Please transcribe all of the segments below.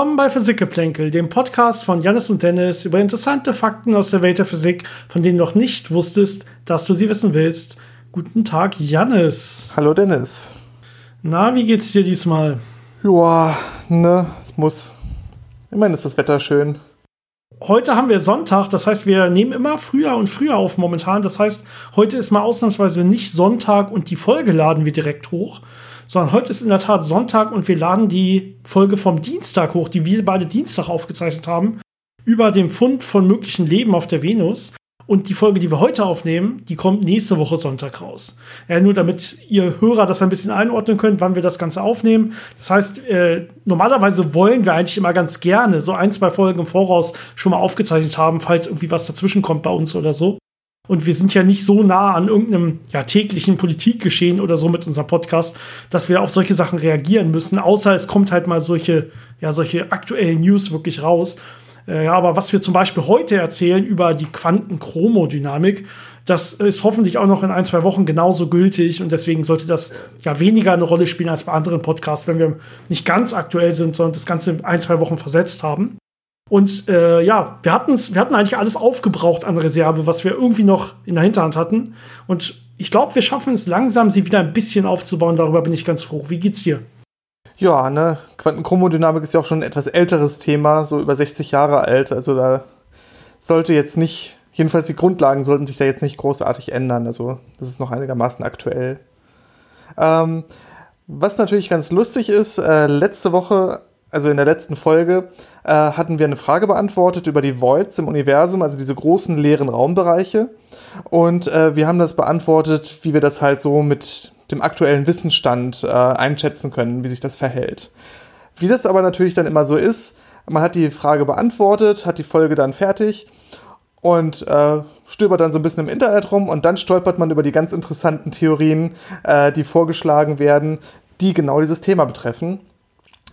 Willkommen bei Physikgeplänkel, dem Podcast von Janis und Dennis über interessante Fakten aus der Welt der Physik, von denen du noch nicht wusstest, dass du sie wissen willst. Guten Tag, Janis. Hallo, Dennis. Na, wie geht's dir diesmal? Ja, ne, es muss. Immerhin ist das Wetter schön. Heute haben wir Sonntag, das heißt, wir nehmen immer früher und früher auf momentan. Das heißt, heute ist mal ausnahmsweise nicht Sonntag und die Folge laden wir direkt hoch, sondern heute ist in der Tat Sonntag und wir laden die Folge vom Dienstag hoch, die wir beide Dienstag aufgezeichnet haben, über den Fund von möglichen Leben auf der Venus. Und die Folge, die wir heute aufnehmen, die kommt nächste Woche Sonntag raus. Ja, nur damit ihr Hörer das ein bisschen einordnen könnt, wann wir das Ganze aufnehmen. Das heißt, äh, normalerweise wollen wir eigentlich immer ganz gerne so ein, zwei Folgen im Voraus schon mal aufgezeichnet haben, falls irgendwie was dazwischen kommt bei uns oder so. Und wir sind ja nicht so nah an irgendeinem ja, täglichen Politikgeschehen oder so mit unserem Podcast, dass wir auf solche Sachen reagieren müssen, außer es kommt halt mal solche, ja, solche aktuellen News wirklich raus. Äh, aber was wir zum Beispiel heute erzählen über die Quantenchromodynamik, das ist hoffentlich auch noch in ein, zwei Wochen genauso gültig und deswegen sollte das ja weniger eine Rolle spielen als bei anderen Podcasts, wenn wir nicht ganz aktuell sind, sondern das Ganze in ein, zwei Wochen versetzt haben. Und äh, ja, wir, wir hatten eigentlich alles aufgebraucht an Reserve, was wir irgendwie noch in der Hinterhand hatten. Und ich glaube, wir schaffen es langsam, sie wieder ein bisschen aufzubauen. Darüber bin ich ganz froh. Wie geht's dir? Ja, ne, Quantenchromodynamik ist ja auch schon ein etwas älteres Thema, so über 60 Jahre alt. Also da sollte jetzt nicht, jedenfalls die Grundlagen sollten sich da jetzt nicht großartig ändern. Also das ist noch einigermaßen aktuell. Ähm, was natürlich ganz lustig ist, äh, letzte Woche, also in der letzten Folge, äh, hatten wir eine Frage beantwortet über die Voids im Universum, also diese großen leeren Raumbereiche. Und äh, wir haben das beantwortet, wie wir das halt so mit dem aktuellen Wissensstand äh, einschätzen können, wie sich das verhält. Wie das aber natürlich dann immer so ist, man hat die Frage beantwortet, hat die Folge dann fertig und äh, stöbert dann so ein bisschen im Internet rum und dann stolpert man über die ganz interessanten Theorien, äh, die vorgeschlagen werden, die genau dieses Thema betreffen.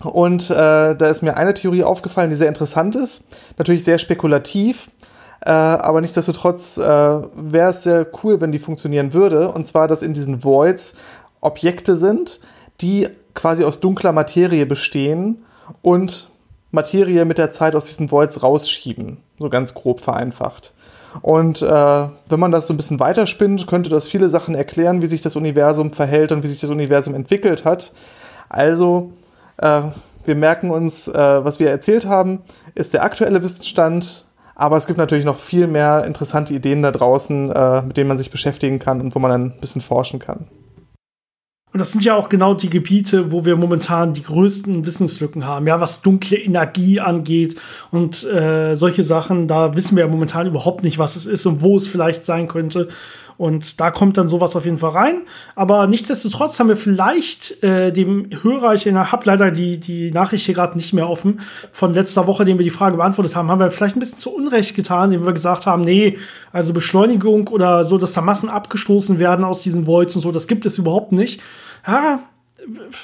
Und äh, da ist mir eine Theorie aufgefallen, die sehr interessant ist, natürlich sehr spekulativ, äh, aber nichtsdestotrotz äh, wäre es sehr cool, wenn die funktionieren würde. Und zwar, dass in diesen Voids Objekte sind, die quasi aus dunkler Materie bestehen und Materie mit der Zeit aus diesen Voids rausschieben. So ganz grob vereinfacht. Und äh, wenn man das so ein bisschen weiterspinnt, könnte das viele Sachen erklären, wie sich das Universum verhält und wie sich das Universum entwickelt hat. Also, wir merken uns, äh, was wir erzählt haben, ist der aktuelle Wissensstand aber es gibt natürlich noch viel mehr interessante Ideen da draußen, äh, mit denen man sich beschäftigen kann und wo man dann ein bisschen forschen kann. Und das sind ja auch genau die Gebiete, wo wir momentan die größten Wissenslücken haben, ja, was dunkle Energie angeht und äh, solche Sachen. Da wissen wir ja momentan überhaupt nicht, was es ist und wo es vielleicht sein könnte. Und da kommt dann sowas auf jeden Fall rein. Aber nichtsdestotrotz haben wir vielleicht äh, dem Hörer, ich habe leider die, die Nachricht hier gerade nicht mehr offen, von letzter Woche, dem wir die Frage beantwortet haben, haben wir vielleicht ein bisschen zu Unrecht getan, indem wir gesagt haben, nee, also Beschleunigung oder so, dass da Massen abgestoßen werden aus diesen Voids und so, das gibt es überhaupt nicht. Ja,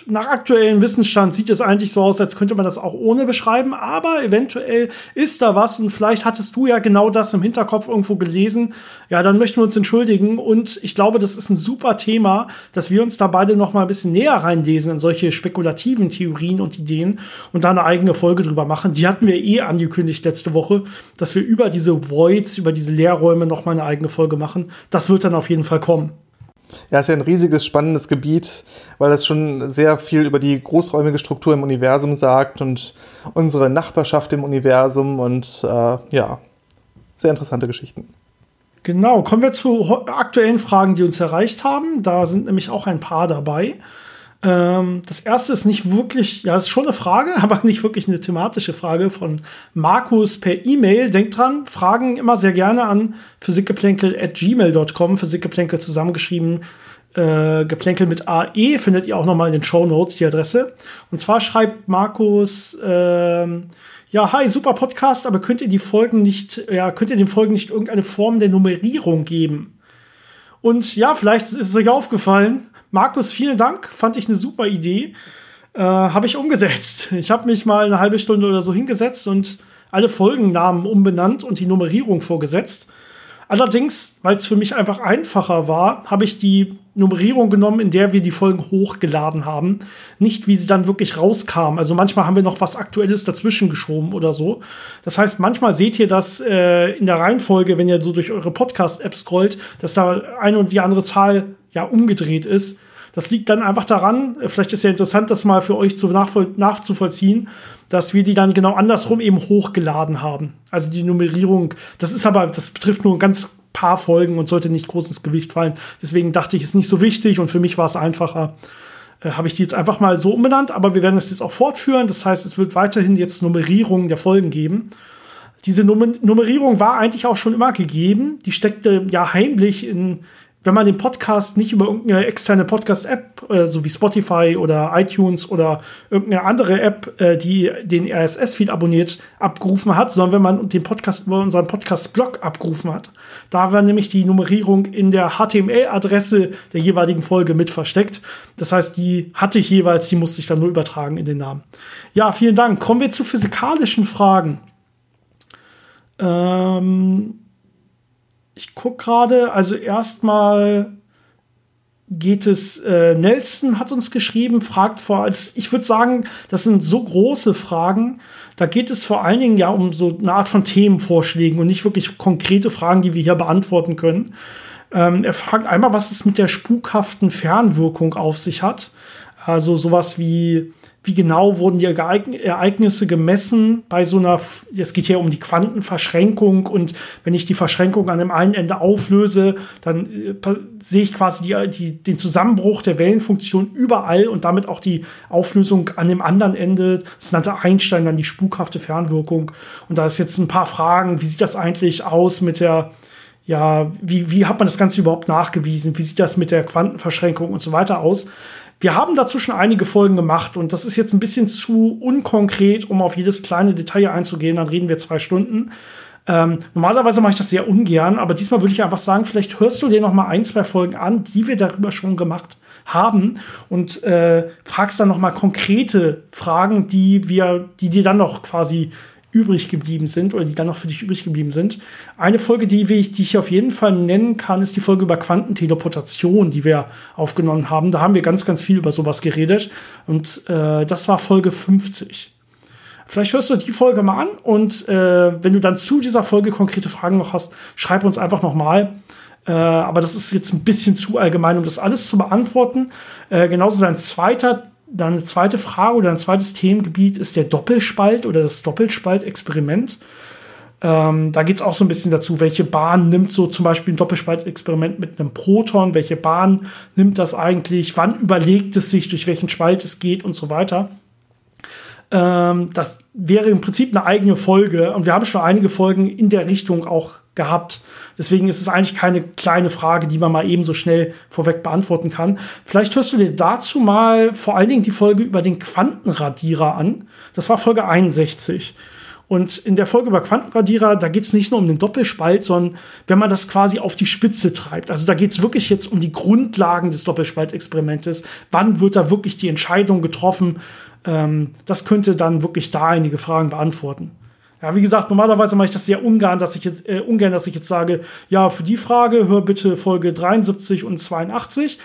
nach aktuellem Wissensstand sieht es eigentlich so aus, als könnte man das auch ohne beschreiben, aber eventuell ist da was und vielleicht hattest du ja genau das im Hinterkopf irgendwo gelesen. Ja, dann möchten wir uns entschuldigen und ich glaube, das ist ein super Thema, dass wir uns da beide noch mal ein bisschen näher reinlesen in solche spekulativen Theorien und Ideen und da eine eigene Folge drüber machen. Die hatten wir eh angekündigt letzte Woche, dass wir über diese Voids, über diese Leerräume noch mal eine eigene Folge machen. Das wird dann auf jeden Fall kommen. Ja, ist ja ein riesiges, spannendes Gebiet, weil das schon sehr viel über die großräumige Struktur im Universum sagt und unsere Nachbarschaft im Universum und äh, ja, sehr interessante Geschichten. Genau, kommen wir zu aktuellen Fragen, die uns erreicht haben. Da sind nämlich auch ein paar dabei. Ähm, das erste ist nicht wirklich, ja, ist schon eine Frage, aber nicht wirklich eine thematische Frage von Markus per E-Mail. Denkt dran, Fragen immer sehr gerne an physikgeplänkel.gmail.com, Physikgeplänkel zusammengeschrieben. Äh, Geplänkel mit AE findet ihr auch nochmal in den Show Notes die Adresse. Und zwar schreibt Markus, ähm, ja, hi, super Podcast, aber könnt ihr die Folgen nicht, ja, könnt ihr den Folgen nicht irgendeine Form der Nummerierung geben? Und ja, vielleicht ist es euch aufgefallen, Markus, vielen Dank. Fand ich eine super Idee. Äh, habe ich umgesetzt. Ich habe mich mal eine halbe Stunde oder so hingesetzt und alle Folgennamen umbenannt und die Nummerierung vorgesetzt. Allerdings, weil es für mich einfach einfacher war, habe ich die Nummerierung genommen, in der wir die Folgen hochgeladen haben. Nicht, wie sie dann wirklich rauskamen. Also manchmal haben wir noch was Aktuelles dazwischen geschoben oder so. Das heißt, manchmal seht ihr das äh, in der Reihenfolge, wenn ihr so durch eure Podcast-App scrollt, dass da eine und die andere Zahl ja umgedreht ist. Das liegt dann einfach daran, vielleicht ist ja interessant, das mal für euch zu nachzuvollziehen, dass wir die dann genau andersrum eben hochgeladen haben. Also die Nummerierung, das ist aber, das betrifft nur ein ganz paar Folgen und sollte nicht groß ins Gewicht fallen. Deswegen dachte ich, ist nicht so wichtig und für mich war es einfacher, äh, habe ich die jetzt einfach mal so umbenannt, aber wir werden das jetzt auch fortführen. Das heißt, es wird weiterhin jetzt Nummerierungen der Folgen geben. Diese Nummerierung war eigentlich auch schon immer gegeben. Die steckte ja heimlich in, wenn man den Podcast nicht über irgendeine externe Podcast-App, äh, so wie Spotify oder iTunes oder irgendeine andere App, äh, die den RSS-Feed abonniert, abgerufen hat, sondern wenn man den Podcast über unseren Podcast-Blog abgerufen hat. Da war nämlich die Nummerierung in der HTML-Adresse der jeweiligen Folge mit versteckt. Das heißt, die hatte ich jeweils, die musste ich dann nur übertragen in den Namen. Ja, vielen Dank. Kommen wir zu physikalischen Fragen. Ähm ich gucke gerade, also erstmal geht es, äh, Nelson hat uns geschrieben, fragt vor, als ich würde sagen, das sind so große Fragen, da geht es vor allen Dingen ja um so eine Art von Themenvorschlägen und nicht wirklich konkrete Fragen, die wir hier beantworten können. Ähm, er fragt einmal, was es mit der spukhaften Fernwirkung auf sich hat. Also sowas wie, wie genau wurden die Ereignisse gemessen bei so einer, es geht hier um die Quantenverschränkung und wenn ich die Verschränkung an dem einen Ende auflöse, dann äh, sehe ich quasi die, die, den Zusammenbruch der Wellenfunktion überall und damit auch die Auflösung an dem anderen Ende. Das nannte Einstein dann die spukhafte Fernwirkung. Und da ist jetzt ein paar Fragen, wie sieht das eigentlich aus mit der, ja, wie, wie hat man das Ganze überhaupt nachgewiesen? Wie sieht das mit der Quantenverschränkung und so weiter aus? Wir haben dazu schon einige Folgen gemacht und das ist jetzt ein bisschen zu unkonkret, um auf jedes kleine Detail einzugehen. Dann reden wir zwei Stunden. Ähm, normalerweise mache ich das sehr ungern, aber diesmal würde ich einfach sagen, vielleicht hörst du dir noch mal ein, zwei Folgen an, die wir darüber schon gemacht haben und äh, fragst dann noch mal konkrete Fragen, die wir, die dir dann noch quasi übrig geblieben sind oder die dann noch für dich übrig geblieben sind. Eine Folge, die ich, die ich auf jeden Fall nennen kann, ist die Folge über Quantenteleportation, die wir aufgenommen haben. Da haben wir ganz, ganz viel über sowas geredet und äh, das war Folge 50. Vielleicht hörst du die Folge mal an und äh, wenn du dann zu dieser Folge konkrete Fragen noch hast, schreib uns einfach noch mal. Äh, aber das ist jetzt ein bisschen zu allgemein, um das alles zu beantworten. Äh, genauso dein zweiter dann eine zweite Frage oder ein zweites Themengebiet ist der Doppelspalt oder das Doppelspaltexperiment. Ähm, da geht es auch so ein bisschen dazu, welche Bahn nimmt so zum Beispiel ein Doppelspaltexperiment mit einem Proton, welche Bahn nimmt das eigentlich, wann überlegt es sich, durch welchen Spalt es geht und so weiter. Ähm, das wäre im Prinzip eine eigene Folge und wir haben schon einige Folgen in der Richtung auch gehabt. Deswegen ist es eigentlich keine kleine Frage, die man mal eben so schnell vorweg beantworten kann. Vielleicht hörst du dir dazu mal vor allen Dingen die Folge über den Quantenradierer an. Das war Folge 61. Und in der Folge über Quantenradierer, da geht es nicht nur um den Doppelspalt, sondern wenn man das quasi auf die Spitze treibt. Also da geht es wirklich jetzt um die Grundlagen des Doppelspaltexperimentes. Wann wird da wirklich die Entscheidung getroffen? Ähm, das könnte dann wirklich da einige Fragen beantworten. Ja, wie gesagt, normalerweise mache ich das sehr ungern, dass ich jetzt, äh, ungern, dass ich jetzt sage, ja, für die Frage hör bitte Folge 73 und 82.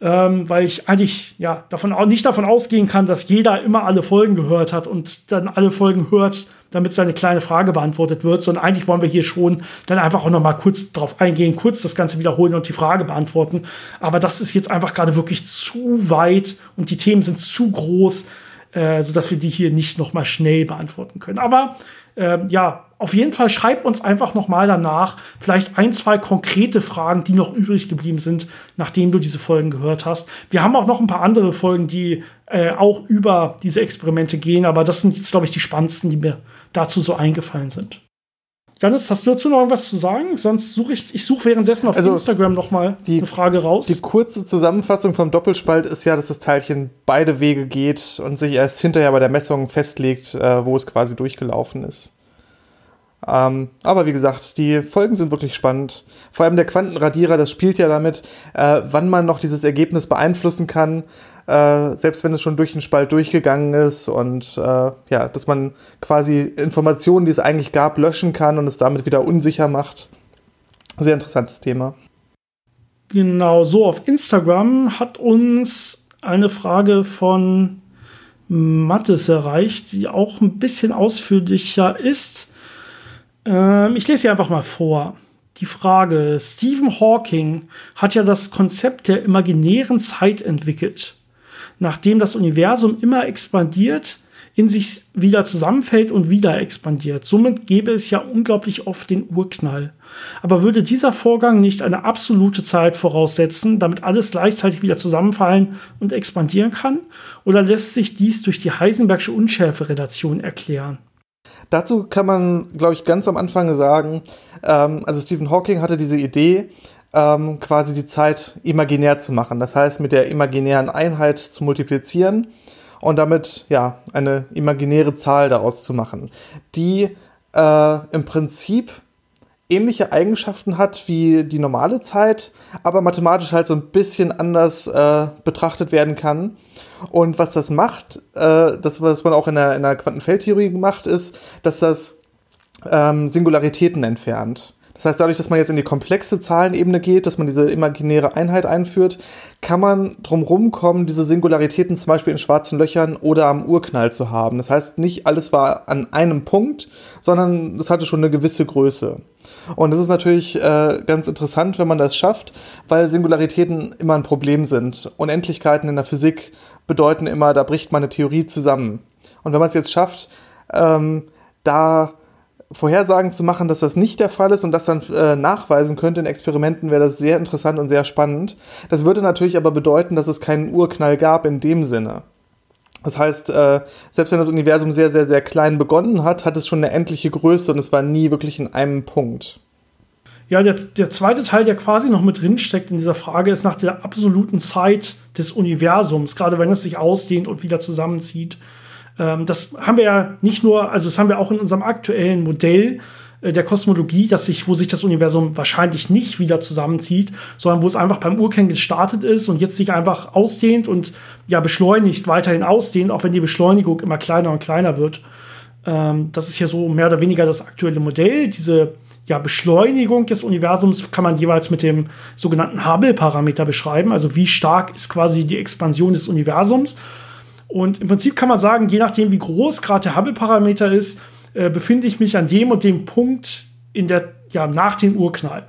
Ähm, weil ich eigentlich ja davon nicht davon ausgehen kann, dass jeder immer alle Folgen gehört hat und dann alle Folgen hört, damit seine kleine Frage beantwortet wird, sondern eigentlich wollen wir hier schon dann einfach auch noch mal kurz drauf eingehen, kurz das Ganze wiederholen und die Frage beantworten. Aber das ist jetzt einfach gerade wirklich zu weit und die Themen sind zu groß, äh, sodass wir die hier nicht noch mal schnell beantworten können. Aber äh, ja, auf jeden Fall schreibt uns einfach noch mal danach vielleicht ein, zwei konkrete Fragen, die noch übrig geblieben sind, nachdem du diese Folgen gehört hast. Wir haben auch noch ein paar andere Folgen, die äh, auch über diese Experimente gehen, aber das sind jetzt, glaube ich, die spannendsten, die mir dazu so eingefallen sind. Janis, hast du dazu noch irgendwas zu sagen? Sonst suche ich, ich suche währenddessen auf also Instagram noch mal die, eine Frage raus. Die kurze Zusammenfassung vom Doppelspalt ist ja, dass das Teilchen beide Wege geht und sich erst hinterher bei der Messung festlegt, äh, wo es quasi durchgelaufen ist. Ähm, aber wie gesagt, die Folgen sind wirklich spannend. Vor allem der Quantenradierer, das spielt ja damit, äh, wann man noch dieses Ergebnis beeinflussen kann, äh, selbst wenn es schon durch den Spalt durchgegangen ist und äh, ja, dass man quasi Informationen, die es eigentlich gab, löschen kann und es damit wieder unsicher macht. Sehr interessantes Thema. Genau, so auf Instagram hat uns eine Frage von Mattes erreicht, die auch ein bisschen ausführlicher ist. Ähm, ich lese sie einfach mal vor. Die Frage: Stephen Hawking hat ja das Konzept der imaginären Zeit entwickelt. Nachdem das Universum immer expandiert, in sich wieder zusammenfällt und wieder expandiert. Somit gäbe es ja unglaublich oft den Urknall. Aber würde dieser Vorgang nicht eine absolute Zeit voraussetzen, damit alles gleichzeitig wieder zusammenfallen und expandieren kann? Oder lässt sich dies durch die Heisenbergsche Unschärferelation erklären? Dazu kann man, glaube ich, ganz am Anfang sagen, ähm, also Stephen Hawking hatte diese Idee, ähm, quasi die Zeit imaginär zu machen. Das heißt, mit der imaginären Einheit zu multiplizieren und damit ja eine imaginäre Zahl daraus zu machen, die äh, im Prinzip ähnliche Eigenschaften hat wie die normale Zeit, aber mathematisch halt so ein bisschen anders äh, betrachtet werden kann. Und was das macht, äh, das, was man auch in der, in der Quantenfeldtheorie gemacht, ist, dass das ähm, Singularitäten entfernt. Das heißt, dadurch, dass man jetzt in die komplexe Zahlenebene geht, dass man diese imaginäre Einheit einführt, kann man drumherum kommen, diese Singularitäten zum Beispiel in schwarzen Löchern oder am Urknall zu haben. Das heißt, nicht alles war an einem Punkt, sondern es hatte schon eine gewisse Größe. Und das ist natürlich äh, ganz interessant, wenn man das schafft, weil Singularitäten immer ein Problem sind. Unendlichkeiten in der Physik bedeuten immer, da bricht meine Theorie zusammen. Und wenn man es jetzt schafft, ähm, da Vorhersagen zu machen, dass das nicht der Fall ist und das dann äh, nachweisen könnte in Experimenten, wäre das sehr interessant und sehr spannend. Das würde natürlich aber bedeuten, dass es keinen Urknall gab in dem Sinne. Das heißt, äh, selbst wenn das Universum sehr, sehr, sehr klein begonnen hat, hat es schon eine endliche Größe und es war nie wirklich in einem Punkt. Ja, der, der zweite Teil, der quasi noch mit drin steckt in dieser Frage, ist nach der absoluten Zeit des Universums, gerade wenn es sich ausdehnt und wieder zusammenzieht. Ähm, das haben wir ja nicht nur, also das haben wir auch in unserem aktuellen Modell äh, der Kosmologie, dass sich, wo sich das Universum wahrscheinlich nicht wieder zusammenzieht, sondern wo es einfach beim Urkern gestartet ist und jetzt sich einfach ausdehnt und ja beschleunigt, weiterhin ausdehnt, auch wenn die Beschleunigung immer kleiner und kleiner wird. Ähm, das ist ja so mehr oder weniger das aktuelle Modell. Diese ja, Beschleunigung des Universums kann man jeweils mit dem sogenannten Hubble-Parameter beschreiben. Also wie stark ist quasi die Expansion des Universums. Und im Prinzip kann man sagen, je nachdem, wie groß gerade der Hubble-Parameter ist, äh, befinde ich mich an dem und dem Punkt in der, ja, nach dem Urknall.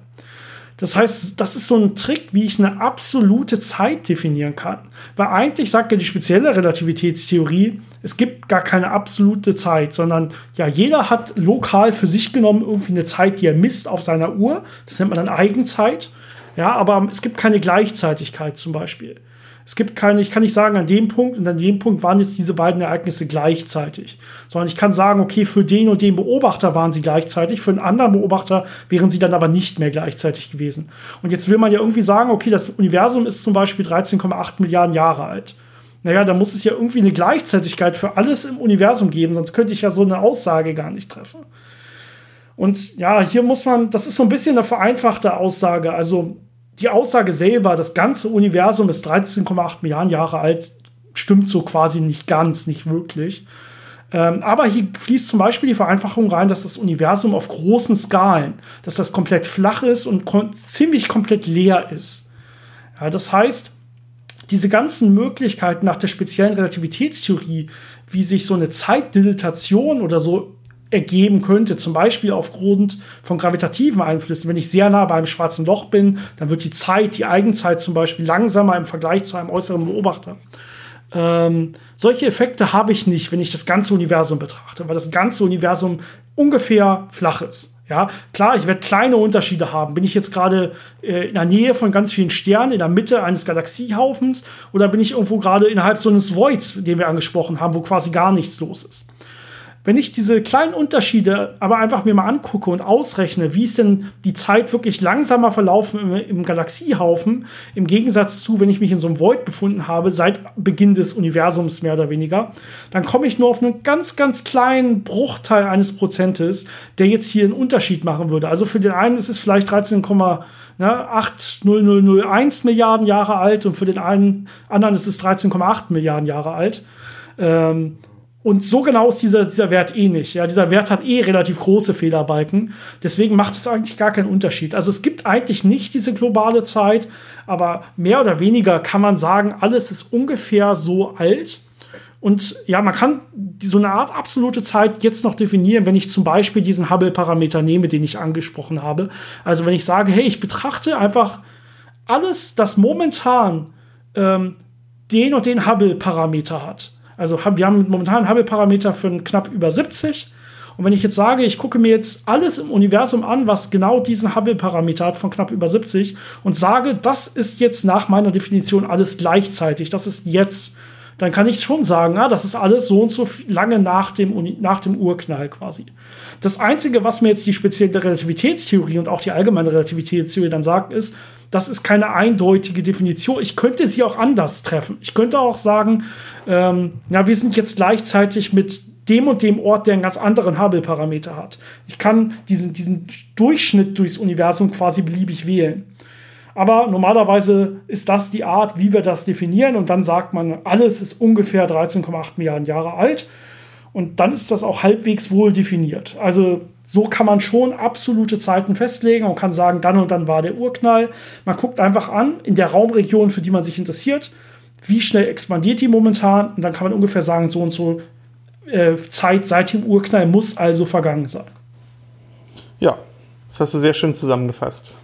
Das heißt, das ist so ein Trick, wie ich eine absolute Zeit definieren kann. Weil eigentlich sagt ja die spezielle Relativitätstheorie, es gibt gar keine absolute Zeit, sondern ja, jeder hat lokal für sich genommen irgendwie eine Zeit, die er misst auf seiner Uhr. Das nennt man dann Eigenzeit. Ja, aber es gibt keine Gleichzeitigkeit zum Beispiel. Es gibt keine, ich kann nicht sagen, an dem Punkt und an dem Punkt waren jetzt diese beiden Ereignisse gleichzeitig, sondern ich kann sagen, okay, für den und den Beobachter waren sie gleichzeitig, für einen anderen Beobachter wären sie dann aber nicht mehr gleichzeitig gewesen. Und jetzt will man ja irgendwie sagen, okay, das Universum ist zum Beispiel 13,8 Milliarden Jahre alt. Naja, da muss es ja irgendwie eine Gleichzeitigkeit für alles im Universum geben, sonst könnte ich ja so eine Aussage gar nicht treffen. Und ja, hier muss man, das ist so ein bisschen eine vereinfachte Aussage. Also die Aussage selber, das ganze Universum ist 13,8 Milliarden Jahre alt, stimmt so quasi nicht ganz, nicht wirklich. Ähm, aber hier fließt zum Beispiel die Vereinfachung rein, dass das Universum auf großen Skalen, dass das komplett flach ist und kom ziemlich komplett leer ist. Ja, das heißt, diese ganzen Möglichkeiten nach der speziellen Relativitätstheorie, wie sich so eine Zeitdilatation oder so ergeben könnte. Zum Beispiel aufgrund von gravitativen Einflüssen. Wenn ich sehr nah bei einem schwarzen Loch bin, dann wird die Zeit, die Eigenzeit zum Beispiel langsamer im Vergleich zu einem äußeren Beobachter. Ähm, solche Effekte habe ich nicht, wenn ich das ganze Universum betrachte, weil das ganze Universum ungefähr flach ist. Ja, klar, ich werde kleine Unterschiede haben. Bin ich jetzt gerade äh, in der Nähe von ganz vielen Sternen, in der Mitte eines Galaxiehaufens, oder bin ich irgendwo gerade innerhalb so eines Voids, den wir angesprochen haben, wo quasi gar nichts los ist? Wenn ich diese kleinen Unterschiede aber einfach mir mal angucke und ausrechne, wie ist denn die Zeit wirklich langsamer verlaufen im, im, Galaxiehaufen, im Gegensatz zu, wenn ich mich in so einem Void befunden habe, seit Beginn des Universums mehr oder weniger, dann komme ich nur auf einen ganz, ganz kleinen Bruchteil eines Prozentes, der jetzt hier einen Unterschied machen würde. Also für den einen ist es vielleicht 13,8001 Milliarden Jahre alt und für den einen anderen ist es 13,8 Milliarden Jahre alt. Ähm, Und so genau ist dieser, dieser Wert eh nicht. Ja, dieser Wert hat eh relativ große Fehlerbalken. Deswegen macht es eigentlich gar keinen Unterschied. Also es gibt eigentlich nicht diese globale Zeit, aber mehr oder weniger kann man sagen, alles ist ungefähr so alt. Und ja, man kann so eine Art absolute Zeit jetzt noch definieren, wenn ich zum Beispiel diesen Hubble-Parameter nehme, den ich angesprochen habe. Also wenn ich sage, hey, ich betrachte einfach alles, das momentan ähm, den und den Hubble-Parameter hat. Also wir haben momentan einen Hubble-Parameter für knapp über 70. Und wenn ich jetzt sage, ich gucke mir jetzt alles im Universum an, was genau diesen Hubble-Parameter hat von knapp über 70 und sage, das ist jetzt nach meiner Definition alles gleichzeitig, das ist jetzt, dann kann ich schon sagen, ah, das ist alles so und so lange nach dem, nach dem Urknall quasi. Das Einzige, was mir jetzt die spezielle Relativitätstheorie und auch die allgemeine Relativitätstheorie dann sagt, ist, das ist keine eindeutige Definition. Ich könnte sie auch anders treffen. Ich könnte auch sagen, ähm, ja, wir sind jetzt gleichzeitig mit dem und dem Ort, der einen ganz anderen Hubble-Parameter hat. Ich kann diesen, diesen Durchschnitt durchs Universum quasi beliebig wählen. Aber normalerweise ist das die Art, wie wir das definieren. Und dann sagt man, alles ist ungefähr 13,8 Milliarden Jahre alt. Und dann ist das auch halbwegs wohl definiert. Also so kann man schon absolute Zeiten festlegen und kann sagen, dann und dann war der Urknall. Man guckt einfach an, in der Raumregion, für die man sich interessiert, wie schnell expandiert die momentan. Und dann kann man ungefähr sagen, so und so äh, Zeit seit dem Urknall muss also vergangen sein. Ja, das hast du sehr schön zusammengefasst.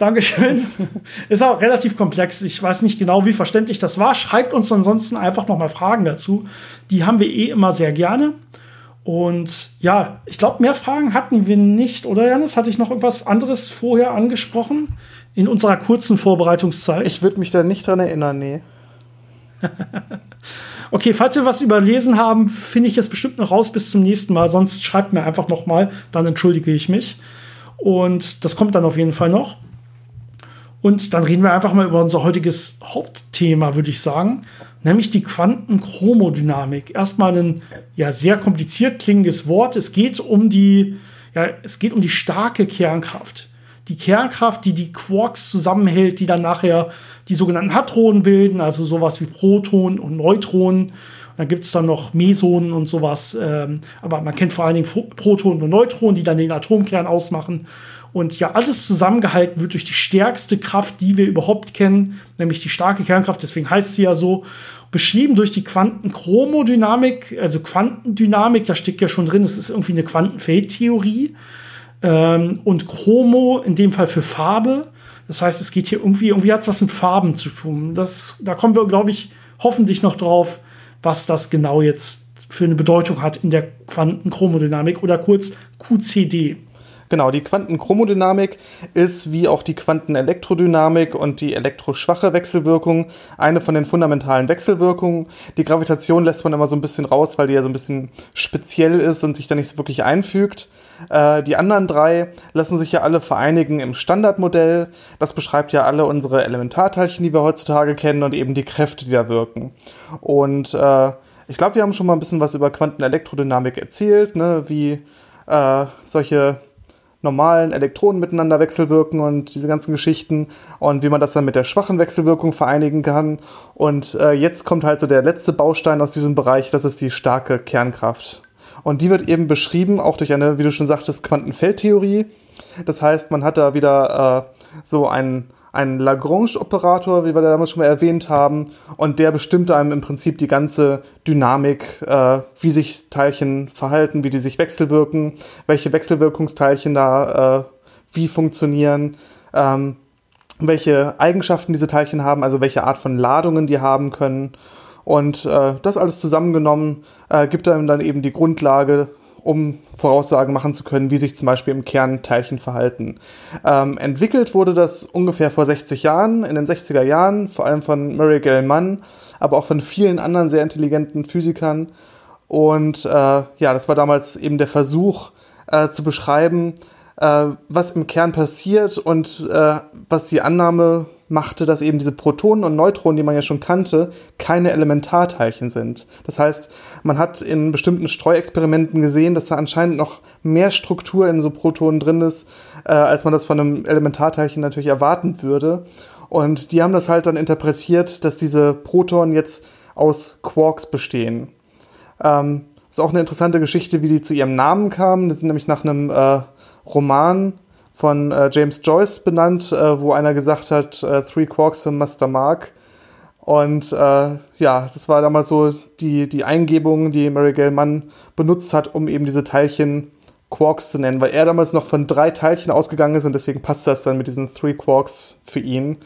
Dankeschön. Ist auch relativ komplex. Ich weiß nicht genau, wie verständlich das war. Schreibt uns ansonsten einfach noch mal Fragen dazu. Die haben wir eh immer sehr gerne. Und ja, ich glaube, mehr Fragen hatten wir nicht, oder Janis? Hatte ich noch irgendwas anderes vorher angesprochen in unserer kurzen Vorbereitungszeit? Ich würde mich da nicht dran erinnern, nee. okay, falls wir was überlesen haben, finde ich es bestimmt noch raus bis zum nächsten Mal. Sonst schreibt mir einfach noch mal, dann entschuldige ich mich. Und das kommt dann auf jeden Fall noch. Und dann reden wir einfach mal über unser heutiges Hauptthema, würde ich sagen, nämlich die Quantenchromodynamik. Erstmal ein ja sehr kompliziert klingendes Wort. Es geht um die ja, es geht um die starke Kernkraft. Die Kernkraft, die die Quarks zusammenhält, die dann nachher die sogenannten Hadronen bilden, also sowas wie Protonen und Neutronen. Dann gibt es dann noch Mesonen und sowas. Ähm, aber man kennt vor allen Dingen Protonen und Neutronen, die dann den Atomkern ausmachen. Und ja, alles zusammengehalten wird durch die stärkste Kraft, die wir überhaupt kennen, nämlich die starke Kernkraft, deswegen heißt sie ja so, beschrieben durch die Quantenchromodynamik, also Quantendynamik, da steckt ja schon drin, es ist irgendwie eine Quantenfeldtheorie. Ähm, und Chromo in dem Fall für Farbe. Das heißt, es geht hier irgendwie, irgendwie hat es was mit Farben zu tun. Das, da kommen wir, glaube ich, hoffentlich noch drauf, was das genau jetzt für eine Bedeutung hat in der Quantenchromodynamik oder kurz QCD. Genau, die Quantenchromodynamik ist wie auch die Quantenelektrodynamik und die elektroschwache Wechselwirkung eine von den fundamentalen Wechselwirkungen. Die Gravitation lässt man immer so ein bisschen raus, weil die ja so ein bisschen speziell ist und sich da nicht so wirklich einfügt. Äh, die anderen drei lassen sich ja alle vereinigen im Standardmodell. Das beschreibt ja alle unsere Elementarteilchen, die wir heutzutage kennen und eben die Kräfte, die da wirken. Und äh, ich glaube, wir haben schon mal ein bisschen was über Quantenelektrodynamik erzählt, ne? wie äh, solche normalen Elektronen miteinander wechselwirken und diese ganzen Geschichten und wie man das dann mit der schwachen Wechselwirkung vereinigen kann. Und äh, jetzt kommt halt so der letzte Baustein aus diesem Bereich, das ist die starke Kernkraft. Und die wird eben beschrieben, auch durch eine, wie du schon sagtest, Quantenfeldtheorie. Das heißt, man hat da wieder äh, so einen ein Lagrange-Operator, wie wir damals schon mal erwähnt haben, und der bestimmt einem im Prinzip die ganze Dynamik, äh, wie sich Teilchen verhalten, wie die sich wechselwirken, welche Wechselwirkungsteilchen da äh, wie funktionieren, ähm, welche Eigenschaften diese Teilchen haben, also welche Art von Ladungen die haben können. Und äh, das alles zusammengenommen äh, gibt einem dann eben die Grundlage um Voraussagen machen zu können, wie sich zum Beispiel im Kern Teilchen verhalten. Ähm, entwickelt wurde das ungefähr vor 60 Jahren, in den 60er Jahren, vor allem von Murray Gell-Mann, aber auch von vielen anderen sehr intelligenten Physikern. Und äh, ja, das war damals eben der Versuch äh, zu beschreiben, äh, was im Kern passiert und äh, was die Annahme machte, dass eben diese Protonen und Neutronen, die man ja schon kannte, keine Elementarteilchen sind. Das heißt, man hat in bestimmten Streuexperimenten gesehen, dass da anscheinend noch mehr Struktur in so Protonen drin ist, äh, als man das von einem Elementarteilchen natürlich erwarten würde. Und die haben das halt dann interpretiert, dass diese Protonen jetzt aus Quarks bestehen. Ähm, ist auch eine interessante Geschichte, wie die zu ihrem Namen kamen. Das sind nämlich nach einem äh, Roman von äh, James Joyce benannt, äh, wo einer gesagt hat, äh, Three Quarks für Master Mark. Und äh, ja, das war damals so die, die Eingebung, die Mary Gell-Mann benutzt hat, um eben diese Teilchen Quarks zu nennen, weil er damals noch von drei Teilchen ausgegangen ist und deswegen passt das dann mit diesen Three Quarks für ihn.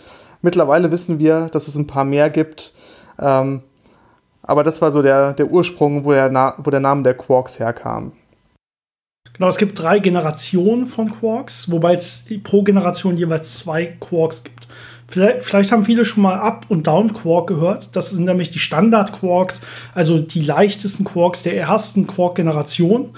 Mittlerweile wissen wir, dass es ein paar mehr gibt. Ähm, aber das war so der, der Ursprung, wo der, wo der Name der Quarks herkam. Genau, es gibt drei Generationen von Quarks, wobei es pro Generation jeweils zwei Quarks gibt. Vielleicht, vielleicht, haben viele schon mal Up- und Down-Quark gehört. Das sind nämlich die Standard-Quarks, also die leichtesten Quarks der ersten Quark-Generation.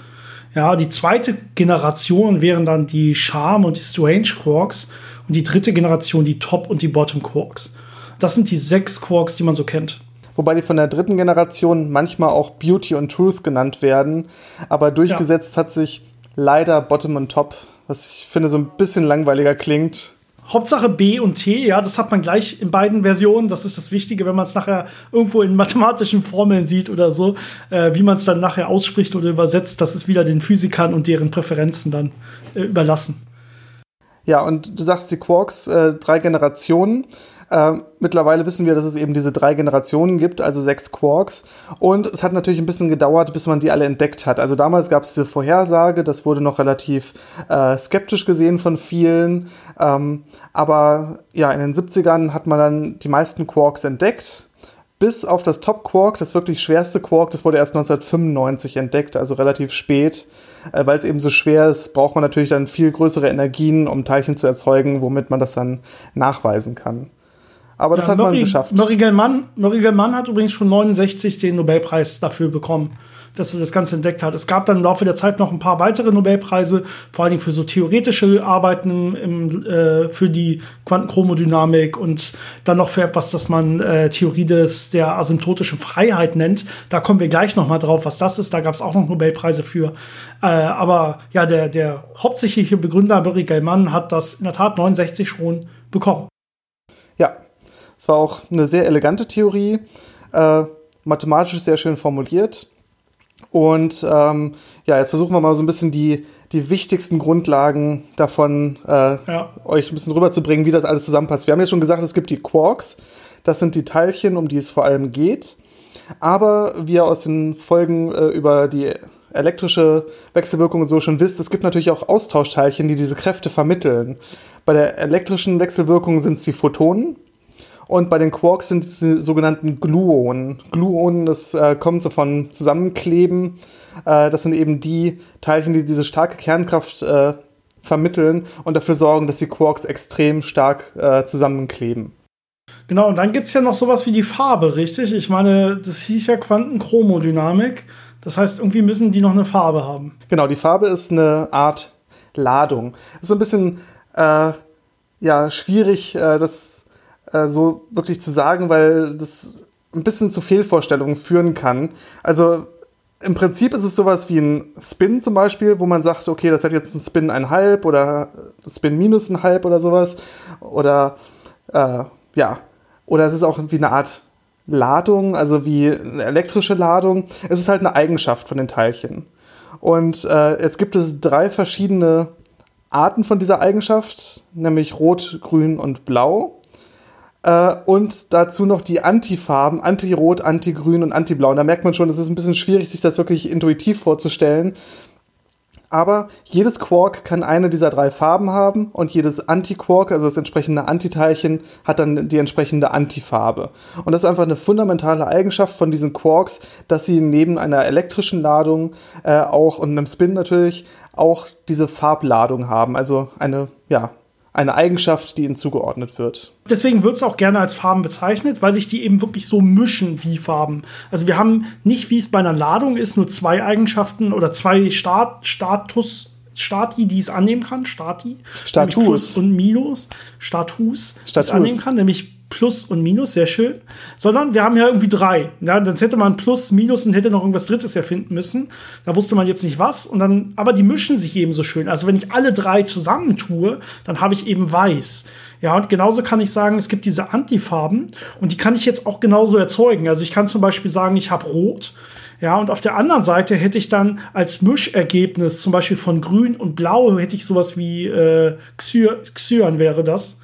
Ja, die zweite Generation wären dann die Charm- und die Strange-Quarks. Und die dritte Generation die Top- und die Bottom-Quarks. Das sind die sechs Quarks, die man so kennt wobei die von der dritten Generation manchmal auch Beauty und Truth genannt werden. Aber durchgesetzt ja. hat sich leider Bottom und Top, was ich finde so ein bisschen langweiliger klingt. Hauptsache B und T, ja, das hat man gleich in beiden Versionen. Das ist das Wichtige, wenn man es nachher irgendwo in mathematischen Formeln sieht oder so, äh, wie man es dann nachher ausspricht oder übersetzt, das ist wieder den Physikern und deren Präferenzen dann äh, überlassen. Ja, und du sagst die Quarks, äh, drei Generationen. Äh, mittlerweile wissen wir, dass es eben diese drei Generationen gibt, also sechs Quarks. Und es hat natürlich ein bisschen gedauert, bis man die alle entdeckt hat. Also damals gab es diese Vorhersage, das wurde noch relativ äh, skeptisch gesehen von vielen. Ähm, aber ja, in den 70ern hat man dann die meisten Quarks entdeckt. Bis auf das Top Quark, das wirklich schwerste Quark, das wurde erst 1995 entdeckt, also relativ spät. Äh, Weil es eben so schwer ist, braucht man natürlich dann viel größere Energien, um Teilchen zu erzeugen, womit man das dann nachweisen kann. Aber das ja, hat Murray, man geschafft. Murray Gell-Mann, Murray Gell-Mann hat übrigens schon 69 den Nobelpreis dafür bekommen, dass er das Ganze entdeckt hat. Es gab dann im Laufe der Zeit noch ein paar weitere Nobelpreise, vor allen Dingen für so theoretische Arbeiten im, äh, für die Quantenchromodynamik und dann noch für etwas, das man äh, Theorie des, der asymptotischen Freiheit nennt. Da kommen wir gleich noch mal drauf, was das ist. Da gab es auch noch Nobelpreise für. Äh, aber ja, der, der hauptsächliche Begründer Murray Gell-Mann hat das in der Tat 69 schon bekommen. Es war auch eine sehr elegante Theorie, äh, mathematisch sehr schön formuliert. Und ähm, ja, jetzt versuchen wir mal so ein bisschen die, die wichtigsten Grundlagen davon äh, ja. euch ein bisschen rüberzubringen, wie das alles zusammenpasst. Wir haben ja schon gesagt, es gibt die Quarks. Das sind die Teilchen, um die es vor allem geht. Aber wie ihr aus den Folgen äh, über die elektrische Wechselwirkung und so schon wisst, es gibt natürlich auch Austauschteilchen, die diese Kräfte vermitteln. Bei der elektrischen Wechselwirkung sind es die Photonen. Und bei den Quarks sind es die sogenannten Gluonen. Gluonen, das äh, kommt so von Zusammenkleben. Äh, das sind eben die Teilchen, die diese starke Kernkraft äh, vermitteln und dafür sorgen, dass die Quarks extrem stark äh, zusammenkleben. Genau, und dann gibt es ja noch sowas wie die Farbe, richtig? Ich meine, das hieß ja Quantenchromodynamik. Das heißt, irgendwie müssen die noch eine Farbe haben. Genau, die Farbe ist eine Art Ladung. Ist so ein bisschen äh, ja, schwierig, äh, das äh, so wirklich zu sagen, weil das ein bisschen zu Fehlvorstellungen führen kann. Also im Prinzip ist es sowas wie ein Spin zum Beispiel, wo man sagt, okay, das hat jetzt einen Spin einhalb oder Spin minus ein halb oder sowas. Oder äh, ja, oder es ist auch wie eine Art Ladung, also wie eine elektrische Ladung. Es ist halt eine Eigenschaft von den Teilchen. Und äh, jetzt gibt es drei verschiedene Arten von dieser Eigenschaft, nämlich Rot, Grün und Blau. Äh, und dazu noch die Antifarben, Anti-Rot, Anti-Grün und Anti-Blau. Und da merkt man schon, es ist ein bisschen schwierig, sich das wirklich intuitiv vorzustellen. Aber jedes Quark kann eine dieser drei Farben haben und jedes Anti-Quark, also das entsprechende Antiteilchen, hat dann die entsprechende Antifarbe. Und das ist einfach eine fundamentale Eigenschaft von diesen Quarks, dass sie neben einer elektrischen Ladung äh, auch und einem Spin natürlich auch diese Farbladung haben. Also eine, ja, eine Eigenschaft, die ihnen zugeordnet wird. Deswegen wird es auch gerne als Farben bezeichnet, weil sich die eben wirklich so mischen wie Farben. Also wir haben nicht, wie es bei einer Ladung ist, nur zwei Eigenschaften oder zwei Stat Status Stati, die es annehmen kann, Stati, Status Plus und Minus, Status, Status. die es annehmen kann, nämlich Plus und Minus, sehr schön. Sondern wir haben ja irgendwie drei. Ja, dann hätte man Plus, Minus und hätte noch irgendwas Drittes erfinden müssen. Da wusste man jetzt nicht was. Und dann, aber die mischen sich eben so schön. Also wenn ich alle drei zusammentue, dann habe ich eben Weiß. Ja, und genauso kann ich sagen, es gibt diese Antifarben und die kann ich jetzt auch genauso erzeugen. Also ich kann zum Beispiel sagen, ich habe Rot. Ja, und auf der anderen Seite hätte ich dann als Mischergebnis zum Beispiel von Grün und Blau hätte ich sowas wie äh, Xyan wäre das.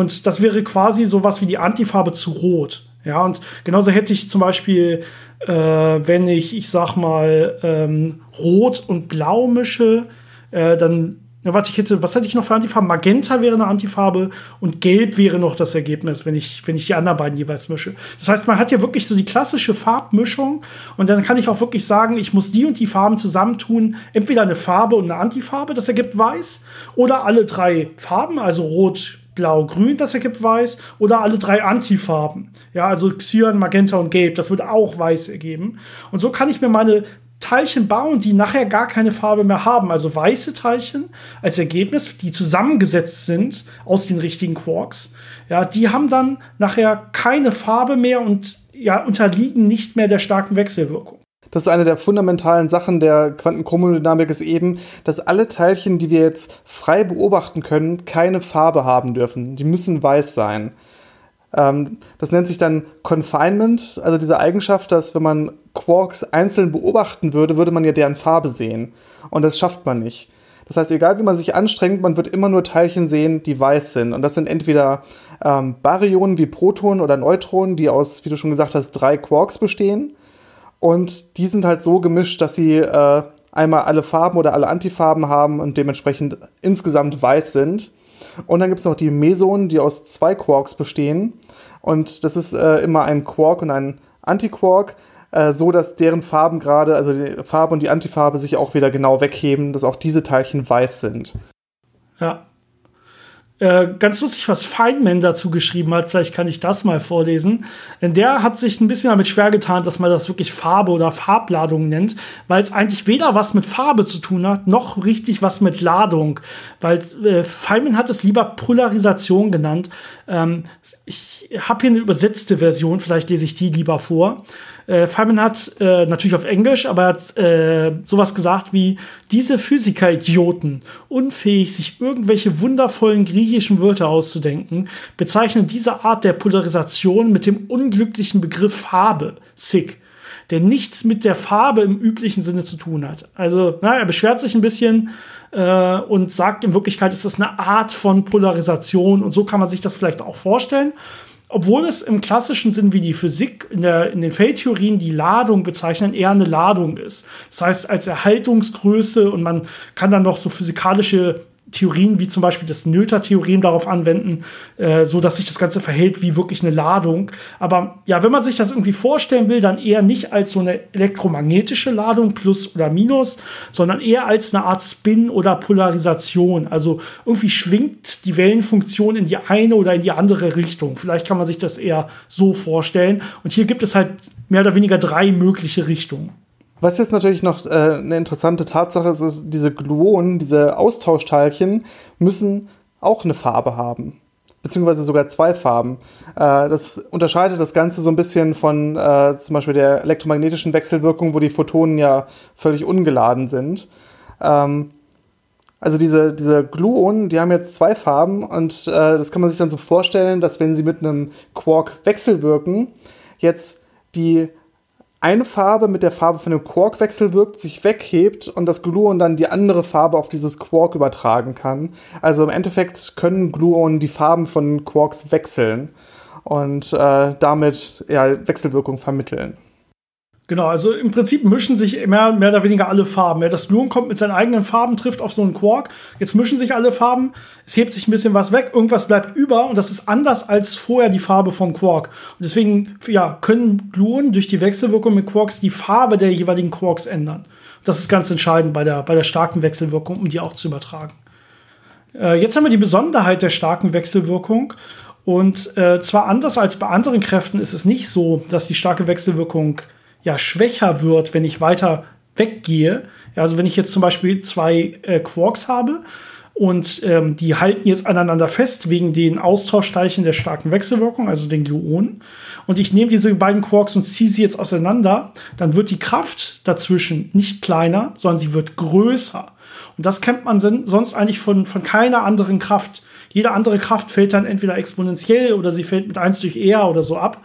Und das wäre quasi sowas wie die Antifarbe zu Rot. Ja, und genauso hätte ich zum Beispiel, äh, wenn ich, ich sag mal, ähm, Rot und Blau mische, äh, dann ja, warte, ich hätte, was hätte ich noch für Antifarben? Magenta wäre eine Antifarbe und Gelb wäre noch das Ergebnis, wenn ich, wenn ich die anderen beiden jeweils mische. Das heißt, man hat ja wirklich so die klassische Farbmischung und dann kann ich auch wirklich sagen, ich muss die und die Farben zusammentun. Entweder eine Farbe und eine Antifarbe, das ergibt weiß, oder alle drei Farben, also Rot, Blau, Grün, das ergibt Weiß, oder alle drei Antifarben. Ja, also Cyan, Magenta und Gelb, das würde auch Weiß ergeben. Und so kann ich mir meine Teilchen bauen, die nachher gar keine Farbe mehr haben. Also weiße Teilchen als Ergebnis, die zusammengesetzt sind aus den richtigen Quarks. Ja, die haben dann nachher keine Farbe mehr und ja, unterliegen nicht mehr der starken Wechselwirkung. Das ist eine der fundamentalen Sachen der Quantenchromodynamik ist eben, dass alle Teilchen, die wir jetzt frei beobachten können, keine Farbe haben dürfen. Die müssen weiß sein. Ähm, das nennt sich dann Confinement, also diese Eigenschaft, dass wenn man Quarks einzeln beobachten würde, würde man ja deren Farbe sehen. Und das schafft man nicht. Das heißt, egal wie man sich anstrengt, man wird immer nur Teilchen sehen, die weiß sind. Und das sind entweder ähm, Baryonen wie Protonen oder Neutronen, die aus, wie du schon gesagt hast, drei Quarks bestehen. Und die sind halt so gemischt, dass sie äh, einmal alle Farben oder alle Antifarben haben und dementsprechend insgesamt weiß sind. Und dann gibt es noch die Mesonen, die aus zwei Quarks bestehen. Und das ist äh, immer ein Quark und ein Antiquark, äh, so dass deren Farben gerade, also die Farbe und die Antifarbe sich auch wieder genau wegheben, dass auch diese Teilchen weiß sind. Ja. Äh, ganz lustig, was Feynman dazu geschrieben hat. Vielleicht kann ich das mal vorlesen. Denn der hat sich ein bisschen damit schwer getan, dass man das wirklich Farbe oder Farbladung nennt, weil es eigentlich weder was mit Farbe zu tun hat, noch richtig was mit Ladung. Weil äh, Feynman hat es lieber Polarisation genannt. Ähm, ich habe hier eine übersetzte Version, vielleicht lese ich die lieber vor. Äh, Feynman hat äh, natürlich auf Englisch, aber er hat äh, sowas gesagt wie: Diese Physiker-Idioten, unfähig, sich irgendwelche wundervollen griechischen Wörter auszudenken, bezeichnen diese Art der Polarisation mit dem unglücklichen Begriff Farbe, sick der nichts mit der Farbe im üblichen Sinne zu tun hat. Also, na, er beschwert sich ein bisschen äh, und sagt, in Wirklichkeit ist das eine Art von Polarisation und so kann man sich das vielleicht auch vorstellen obwohl es im klassischen Sinn wie die Physik in, der, in den Feldtheorien die Ladung bezeichnen, eher eine Ladung ist. Das heißt, als Erhaltungsgröße und man kann dann noch so physikalische Theorien wie zum Beispiel das Noether-Theorem darauf anwenden, äh, so dass sich das Ganze verhält wie wirklich eine Ladung. Aber ja, wenn man sich das irgendwie vorstellen will, dann eher nicht als so eine elektromagnetische Ladung plus oder minus, sondern eher als eine Art Spin oder Polarisation. Also irgendwie schwingt die Wellenfunktion in die eine oder in die andere Richtung. Vielleicht kann man sich das eher so vorstellen. Und hier gibt es halt mehr oder weniger drei mögliche Richtungen. Was jetzt natürlich noch äh, eine interessante Tatsache ist, ist, diese Gluonen, diese Austauschteilchen, müssen auch eine Farbe haben. Beziehungsweise sogar zwei Farben. Äh, das unterscheidet das Ganze so ein bisschen von äh, zum Beispiel der elektromagnetischen Wechselwirkung, wo die Photonen ja völlig ungeladen sind. Ähm, also diese, diese Gluonen, die haben jetzt zwei Farben und äh, das kann man sich dann so vorstellen, dass wenn sie mit einem Quark wechselwirken, jetzt die eine Farbe mit der Farbe von dem Quark wechselwirkt, sich weghebt und das Gluon dann die andere Farbe auf dieses Quark übertragen kann. Also im Endeffekt können Gluonen die Farben von Quarks wechseln und äh, damit ja, Wechselwirkung vermitteln. Genau, also im Prinzip mischen sich mehr, mehr oder weniger alle Farben. Ja, das Gluon kommt mit seinen eigenen Farben, trifft auf so einen Quark. Jetzt mischen sich alle Farben, es hebt sich ein bisschen was weg, irgendwas bleibt über und das ist anders als vorher die Farbe vom Quark. Und deswegen ja, können Gluonen durch die Wechselwirkung mit Quarks die Farbe der jeweiligen Quarks ändern. Das ist ganz entscheidend bei der, bei der starken Wechselwirkung, um die auch zu übertragen. Äh, jetzt haben wir die Besonderheit der starken Wechselwirkung. Und äh, zwar anders als bei anderen Kräften ist es nicht so, dass die starke Wechselwirkung ja schwächer wird, wenn ich weiter weggehe. Also wenn ich jetzt zum Beispiel zwei äh, Quarks habe und ähm, die halten jetzt aneinander fest wegen den Austauschteilchen der starken Wechselwirkung, also den Gluonen. Und ich nehme diese beiden Quarks und ziehe sie jetzt auseinander, dann wird die Kraft dazwischen nicht kleiner, sondern sie wird größer. Und das kennt man sonst eigentlich von, von keiner anderen Kraft. Jede andere Kraft fällt dann entweder exponentiell oder sie fällt mit 1 durch R oder so ab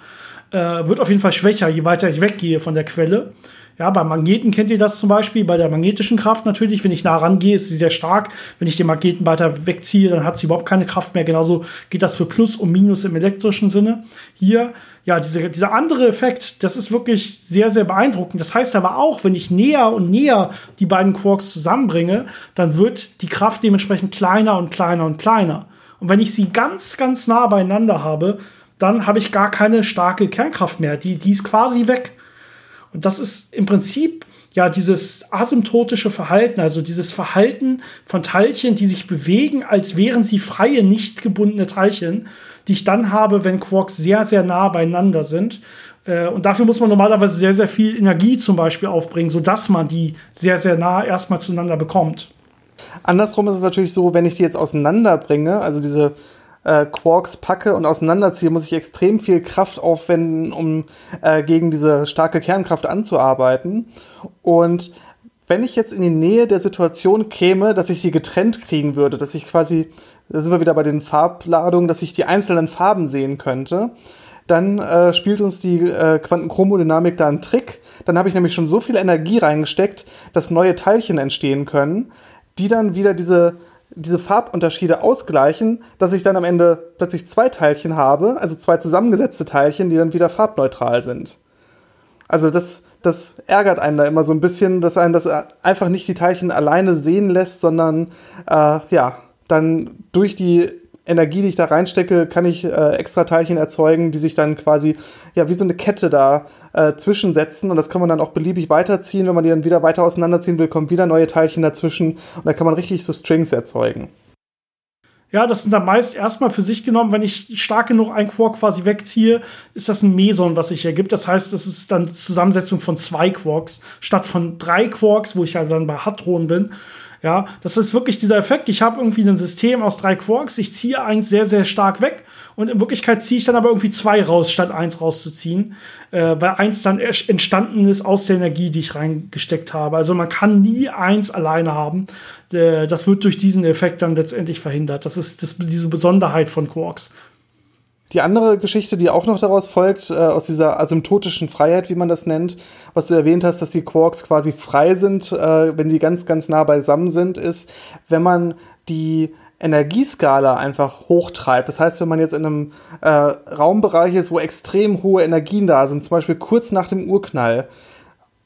äh, wird auf jeden Fall schwächer, je weiter ich weggehe von der Quelle. Ja, bei Magneten kennt ihr das zum Beispiel, bei der magnetischen Kraft natürlich. Wenn ich nah rangehe, ist sie sehr stark. Wenn ich den Magneten weiter wegziehe, dann hat sie überhaupt keine Kraft mehr. Genauso geht das für Plus und Minus im elektrischen Sinne. Hier, ja, diese, dieser andere Effekt, das ist wirklich sehr, sehr beeindruckend. Das heißt aber auch, wenn ich näher und näher die beiden Quarks zusammenbringe, dann wird die Kraft dementsprechend kleiner und kleiner und kleiner. Und wenn ich sie ganz, ganz nah beieinander habe, dann habe ich gar keine starke Kernkraft mehr. Die, die ist quasi weg. Und das ist im Prinzip ja dieses asymptotische Verhalten, also dieses Verhalten von Teilchen, die sich bewegen, als wären sie freie, nicht gebundene Teilchen, die ich dann habe, wenn Quarks sehr, sehr nah beieinander sind. Äh, und dafür muss man normalerweise sehr, sehr viel Energie zum Beispiel aufbringen, sodass man die sehr, sehr nah erstmal zueinander bekommt. Andersrum ist es natürlich so, wenn ich die jetzt auseinanderbringe, also diese äh, Quarks packe und auseinanderziehe, muss ich extrem viel Kraft aufwenden, um äh, gegen diese starke Kernkraft anzuarbeiten. Und wenn ich jetzt in die Nähe der Situation käme, dass ich die getrennt kriegen würde, dass ich quasi, da sind wir wieder bei den Farbladungen, dass ich die einzelnen Farben sehen könnte, dann äh, spielt uns die äh, Quantenchromodynamik da einen Trick. Dann habe ich nämlich schon so viel Energie reingesteckt, dass neue Teilchen entstehen können, die dann wieder diese diese Farbunterschiede ausgleichen, dass ich dann am Ende plötzlich zwei Teilchen habe, also zwei zusammengesetzte Teilchen, die dann wieder farbneutral sind. Also das, das ärgert einen da immer so ein bisschen, dass einen das einfach nicht die Teilchen alleine sehen lässt, sondern äh, ja, dann durch die Energie, die ich da reinstecke, kann ich äh, extra Teilchen erzeugen, die sich dann quasi ja wie so eine Kette da äh, zwischensetzen und das kann man dann auch beliebig weiterziehen. Wenn man die dann wieder weiter auseinanderziehen will, kommen wieder neue Teilchen dazwischen und da kann man richtig so Strings erzeugen. Ja, das sind dann meist erstmal für sich genommen, wenn ich stark genug ein Quark quasi wegziehe, ist das ein Meson, was sich ergibt. Das heißt, das ist dann Zusammensetzung von zwei Quarks statt von drei Quarks, wo ich ja dann bei Hadron bin. Ja, das ist wirklich dieser Effekt. Ich habe irgendwie ein System aus drei Quarks, ich ziehe eins sehr, sehr stark weg und in Wirklichkeit ziehe ich dann aber irgendwie zwei raus, statt eins rauszuziehen, äh, weil eins dann entstanden ist aus der Energie, die ich reingesteckt habe. Also man kann nie eins alleine haben. Äh, das wird durch diesen Effekt dann letztendlich verhindert. Das ist das, diese Besonderheit von Quarks. Die andere Geschichte, die auch noch daraus folgt, äh, aus dieser asymptotischen Freiheit, wie man das nennt, was du erwähnt hast, dass die Quarks quasi frei sind, äh, wenn die ganz, ganz nah beisammen sind, ist, wenn man die Energieskala einfach hochtreibt. Das heißt, wenn man jetzt in einem äh, Raumbereich ist, wo extrem hohe Energien da sind, zum Beispiel kurz nach dem Urknall,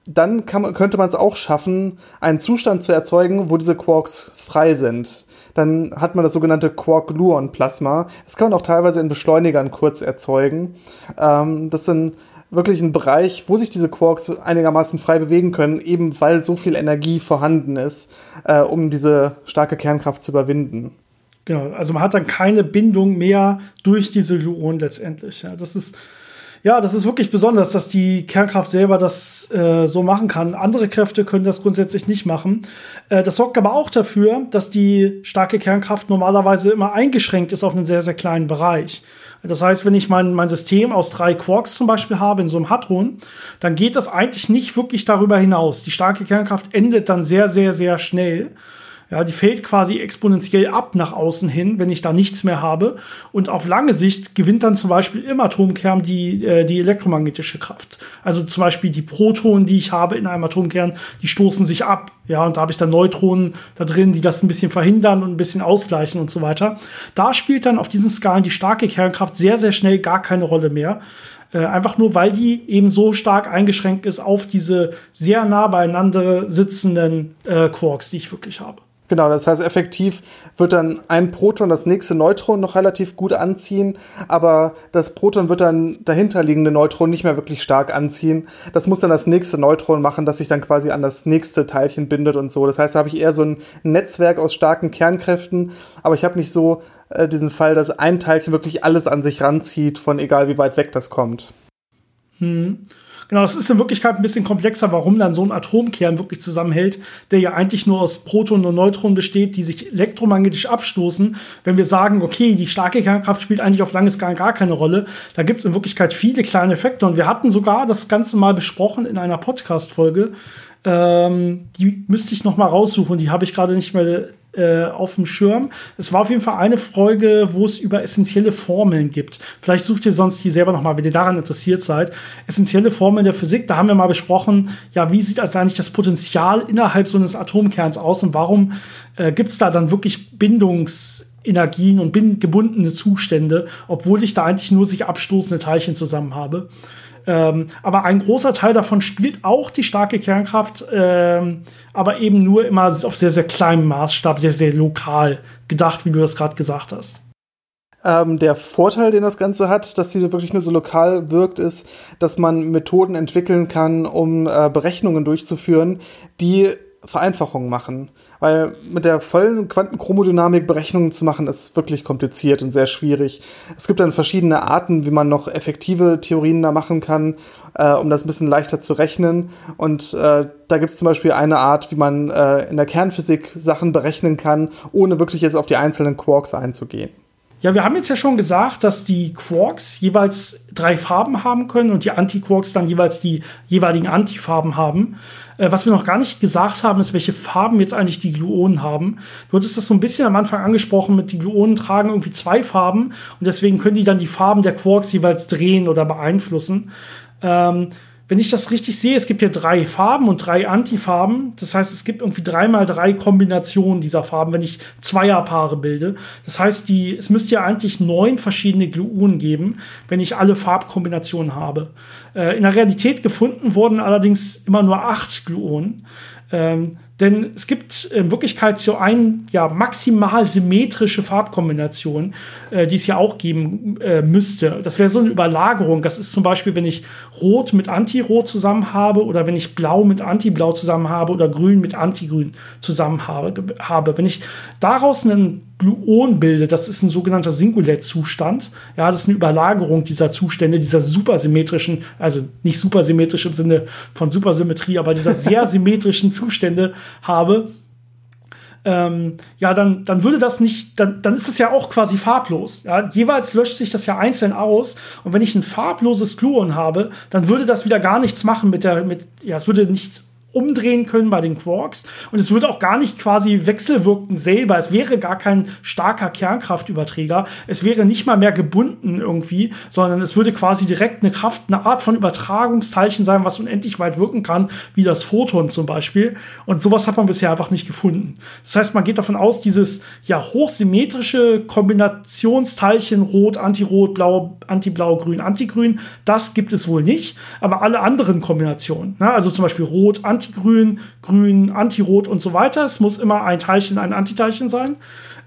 dann kann, könnte man es auch schaffen, einen Zustand zu erzeugen, wo diese Quarks frei sind. Dann hat man das sogenannte Quark-Gluon-Plasma. Das kann man auch teilweise in Beschleunigern kurz erzeugen. Ähm, das ist dann wirklich ein Bereich, wo sich diese Quarks einigermaßen frei bewegen können, eben weil so viel Energie vorhanden ist, äh, um diese starke Kernkraft zu überwinden. Genau, also man hat dann keine Bindung mehr durch diese Gluon letztendlich. Ja, das ist ja, das ist wirklich besonders, dass die Kernkraft selber das äh, so machen kann. Andere Kräfte können das grundsätzlich nicht machen. Äh, das sorgt aber auch dafür, dass die starke Kernkraft normalerweise immer eingeschränkt ist auf einen sehr, sehr kleinen Bereich. Das heißt, wenn ich mein, mein System aus drei Quarks zum Beispiel habe in so einem Hadron, dann geht das eigentlich nicht wirklich darüber hinaus. Die starke Kernkraft endet dann sehr, sehr, sehr schnell. Ja, die fällt quasi exponentiell ab nach außen hin, wenn ich da nichts mehr habe. Und auf lange Sicht gewinnt dann zum Beispiel im Atomkern die, äh, die elektromagnetische Kraft. Also zum Beispiel die Protonen, die ich habe in einem Atomkern, die stoßen sich ab. Ja, und da habe ich dann Neutronen da drin, die das ein bisschen verhindern und ein bisschen ausgleichen und so weiter. Da spielt dann auf diesen Skalen die starke Kernkraft sehr, sehr schnell gar keine Rolle mehr. Äh, einfach nur, weil die eben so stark eingeschränkt ist auf diese sehr nah beieinander sitzenden äh, Quarks, die ich wirklich habe. Genau, das heißt, effektiv wird dann ein Proton das nächste Neutron noch relativ gut anziehen, aber das Proton wird dann dahinterliegende Neutron nicht mehr wirklich stark anziehen. Das muss dann das nächste Neutron machen, das sich dann quasi an das nächste Teilchen bindet und so. Das heißt, da habe ich eher so ein Netzwerk aus starken Kernkräften, aber ich habe nicht so äh, diesen Fall, dass ein Teilchen wirklich alles an sich ranzieht, von egal wie weit weg das kommt. Hm. Genau, es ist in Wirklichkeit ein bisschen komplexer, warum dann so ein Atomkern wirklich zusammenhält, der ja eigentlich nur aus Protonen und Neutronen besteht, die sich elektromagnetisch abstoßen. Wenn wir sagen, okay, die starke Kernkraft spielt eigentlich auf langes gar, gar keine Rolle, da gibt es in Wirklichkeit viele kleine Effekte. Und wir hatten sogar das Ganze mal besprochen in einer Podcast-Folge. Ähm, die müsste ich noch mal raussuchen, die habe ich gerade nicht mehr äh, auf dem Schirm. Es war auf jeden Fall eine Folge, wo es über essentielle Formeln gibt. Vielleicht sucht ihr sonst die selber nochmal, wenn ihr daran interessiert seid. Essentielle Formeln der Physik, da haben wir mal besprochen, ja, wie sieht also eigentlich das Potenzial innerhalb so eines Atomkerns aus und warum äh, gibt es da dann wirklich Bindungsenergien und gebundene Zustände, obwohl ich da eigentlich nur sich abstoßende Teilchen zusammen habe. Ähm, aber ein großer Teil davon spielt auch die starke Kernkraft, ähm, aber eben nur immer auf sehr, sehr kleinem Maßstab, sehr, sehr lokal gedacht, wie du das gerade gesagt hast. Ähm, der Vorteil, den das Ganze hat, dass sie wirklich nur so lokal wirkt, ist, dass man Methoden entwickeln kann, um äh, Berechnungen durchzuführen, die Vereinfachungen machen. Weil mit der vollen Quantenchromodynamik Berechnungen zu machen, ist wirklich kompliziert und sehr schwierig. Es gibt dann verschiedene Arten, wie man noch effektive Theorien da machen kann, äh, um das ein bisschen leichter zu rechnen. Und äh, da gibt es zum Beispiel eine Art, wie man äh, in der Kernphysik Sachen berechnen kann, ohne wirklich jetzt auf die einzelnen Quarks einzugehen. Ja, wir haben jetzt ja schon gesagt, dass die Quarks jeweils drei Farben haben können und die Antiquarks dann jeweils die jeweiligen Antifarben haben. Äh, was wir noch gar nicht gesagt haben, ist, welche Farben jetzt eigentlich die Gluonen haben. Du hattest das so ein bisschen am Anfang angesprochen, mit die Gluonen tragen irgendwie zwei Farben und deswegen können die dann die Farben der Quarks jeweils drehen oder beeinflussen. Ähm, wenn ich das richtig sehe, es gibt ja drei Farben und drei Antifarben. Das heißt, es gibt irgendwie dreimal drei Kombinationen dieser Farben, wenn ich Zweierpaare bilde. Das heißt, die, es müsste ja eigentlich neun verschiedene Gluonen geben, wenn ich alle Farbkombinationen habe. Äh, in der Realität gefunden wurden allerdings immer nur acht Gluonen. Ähm, denn es gibt in Wirklichkeit so ein ja, maximal symmetrische Farbkombination, äh, die es ja auch geben äh, müsste. Das wäre so eine Überlagerung. Das ist zum Beispiel, wenn ich Rot mit Antirot zusammen habe oder wenn ich Blau mit Antiblau zusammen habe oder Grün mit Antigrün zusammen habe. habe. Wenn ich daraus einen Gluon bilde, das ist ein sogenannter Singulett-Zustand. Ja, das ist eine Überlagerung dieser Zustände, dieser supersymmetrischen, also nicht supersymmetrisch im Sinne von Supersymmetrie, aber dieser sehr symmetrischen Zustände habe, ähm, ja, dann, dann würde das nicht, dann, dann ist es ja auch quasi farblos. Ja? Jeweils löscht sich das ja einzeln aus. Und wenn ich ein farbloses Gluon habe, dann würde das wieder gar nichts machen mit der, mit, ja, es würde nichts umdrehen können bei den Quarks. Und es würde auch gar nicht quasi wechselwirken selber. Es wäre gar kein starker Kernkraftüberträger. Es wäre nicht mal mehr gebunden irgendwie, sondern es würde quasi direkt eine Kraft, eine Art von Übertragungsteilchen sein, was unendlich weit wirken kann, wie das Photon zum Beispiel. Und sowas hat man bisher einfach nicht gefunden. Das heißt, man geht davon aus, dieses ja hochsymmetrische Kombinationsteilchen Rot, Antirot, Blau, Antiblau, Grün, Antigrün, das gibt es wohl nicht. Aber alle anderen Kombinationen, ne? also zum Beispiel Rot, Antigrün, Antigrün, Grün, Antirot und so weiter. Es muss immer ein Teilchen, ein Antiteilchen sein.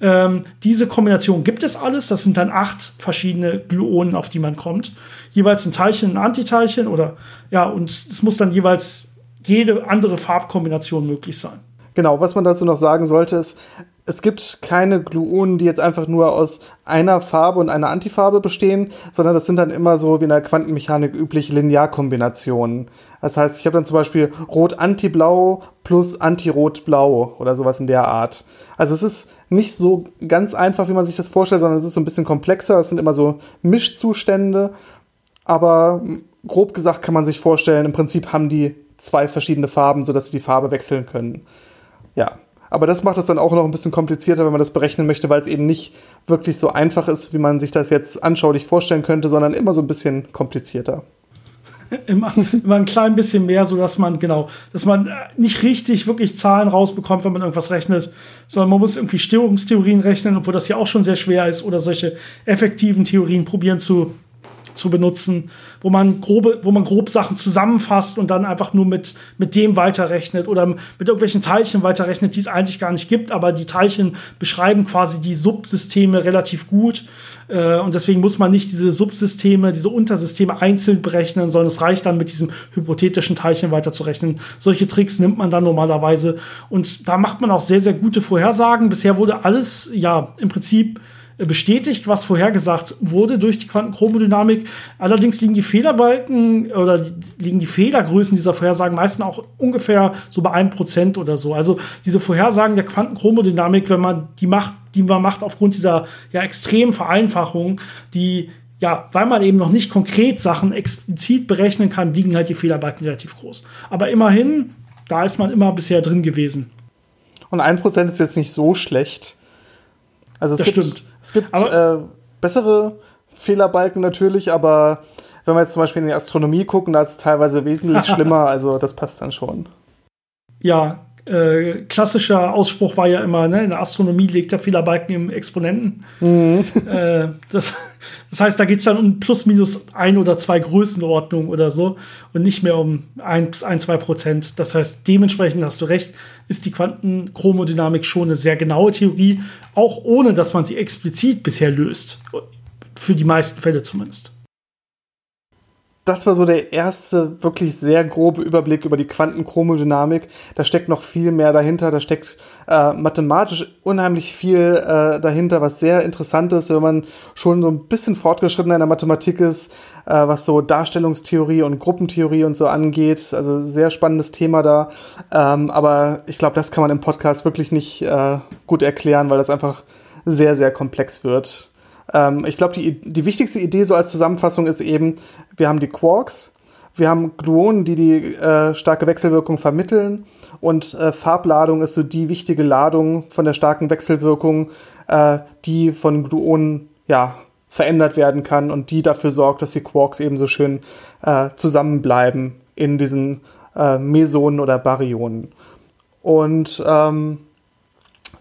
Ähm, diese Kombination gibt es alles. Das sind dann acht verschiedene Gluonen, auf die man kommt. Jeweils ein Teilchen, ein Antiteilchen oder ja, und es muss dann jeweils jede andere Farbkombination möglich sein. Genau, was man dazu noch sagen sollte, ist, es gibt keine Gluonen, die jetzt einfach nur aus einer Farbe und einer Antifarbe bestehen, sondern das sind dann immer so wie in der Quantenmechanik üblich Linearkombinationen. Das heißt, ich habe dann zum Beispiel Rot-Anti-Blau plus Anti-Rot-Blau oder sowas in der Art. Also es ist nicht so ganz einfach, wie man sich das vorstellt, sondern es ist so ein bisschen komplexer. Es sind immer so Mischzustände, aber grob gesagt kann man sich vorstellen, im Prinzip haben die zwei verschiedene Farben, sodass sie die Farbe wechseln können. Ja, aber das macht es dann auch noch ein bisschen komplizierter, wenn man das berechnen möchte, weil es eben nicht wirklich so einfach ist, wie man sich das jetzt anschaulich vorstellen könnte, sondern immer so ein bisschen komplizierter. immer, immer ein klein bisschen mehr, so dass man, genau, dass man nicht richtig wirklich Zahlen rausbekommt, wenn man irgendwas rechnet, sondern man muss irgendwie Störungstheorien rechnen, obwohl das ja auch schon sehr schwer ist, oder solche effektiven Theorien probieren zu zu benutzen, wo man grobe, wo man grob Sachen zusammenfasst und dann einfach nur mit, mit dem weiterrechnet oder mit irgendwelchen Teilchen weiterrechnet, die es eigentlich gar nicht gibt, aber die Teilchen beschreiben quasi die Subsysteme relativ gut. Äh, und deswegen muss man nicht diese Subsysteme, diese Untersysteme einzeln berechnen, sondern es reicht dann mit diesem hypothetischen Teilchen weiterzurechnen. Solche Tricks nimmt man dann normalerweise. Und da macht man auch sehr, sehr gute Vorhersagen. Bisher wurde alles, ja, im Prinzip bestätigt, was vorhergesagt wurde durch die Quantenchromodynamik. Allerdings liegen die Fehlerbalken oder liegen die Fehlergrößen dieser Vorhersagen meistens auch ungefähr so bei einem Prozent oder so. Also diese Vorhersagen der Quantenchromodynamik, wenn man die macht, die man macht aufgrund dieser ja extremen Vereinfachung, die ja, weil man eben noch nicht konkret Sachen explizit berechnen kann, liegen halt die Fehlerbalken relativ groß. Aber immerhin, da ist man immer bisher drin gewesen. Und 1% ist jetzt nicht so schlecht. Also es Das gibt, stimmt. Es gibt äh, bessere Fehlerbalken natürlich, aber wenn wir jetzt zum Beispiel in die Astronomie gucken, da ist es teilweise wesentlich schlimmer. Also das passt dann schon. Ja, äh, klassischer Ausspruch war ja immer, ne, in der Astronomie liegt der Fehlerbalken im Exponenten. Äh, das, das heißt, da geht es dann um plus minus ein oder zwei Größenordnungen oder so und nicht mehr um ein, ein zwei Prozent. Das heißt, dementsprechend hast du recht, ist die Quantenchromodynamik schon eine sehr genaue Theorie, auch ohne dass man sie explizit bisher löst. Für die meisten Fälle zumindest. Das war so der erste wirklich sehr grobe Überblick über die Quantenchromodynamik. Da steckt noch viel mehr dahinter. Da steckt äh, mathematisch unheimlich viel äh, dahinter, was sehr interessant ist, wenn man schon so ein bisschen fortgeschritten in der Mathematik ist, äh, was so Darstellungstheorie und Gruppentheorie und so angeht. Also sehr spannendes Thema da. Ähm, aber ich glaube, das kann man im Podcast wirklich nicht äh, gut erklären, weil das einfach sehr, sehr komplex wird. Ähm, ich glaube, die, die wichtigste Idee so als Zusammenfassung ist eben, wir haben die Quarks, wir haben Gluonen, die die äh, starke Wechselwirkung vermitteln und äh, Farbladung ist so die wichtige Ladung von der starken Wechselwirkung, äh, die von Gluonen ja, verändert werden kann und die dafür sorgt, dass die Quarks eben so schön äh, zusammenbleiben in diesen äh, Mesonen oder Baryonen. Und ähm,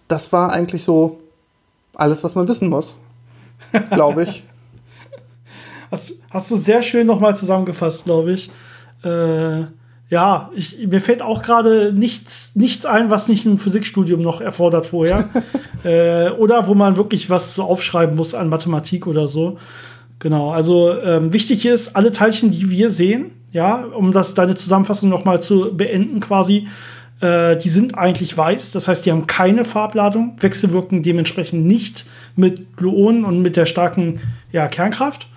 das war eigentlich so alles, was man wissen muss, glaube ich. Hast, hast du sehr schön nochmal zusammengefasst, glaube ich. Äh, ja, ich, mir fällt auch gerade nichts, nichts ein, was nicht ein Physikstudium noch erfordert vorher. äh, oder wo man wirklich was so aufschreiben muss an Mathematik oder so. Genau, also ähm, wichtig ist, alle Teilchen, die wir sehen, ja, um das deine Zusammenfassung nochmal zu beenden quasi, äh, die sind eigentlich weiß. Das heißt, die haben keine Farbladung, wechselwirken dementsprechend nicht mit Gluonen und mit der starken ja, Kernkraft.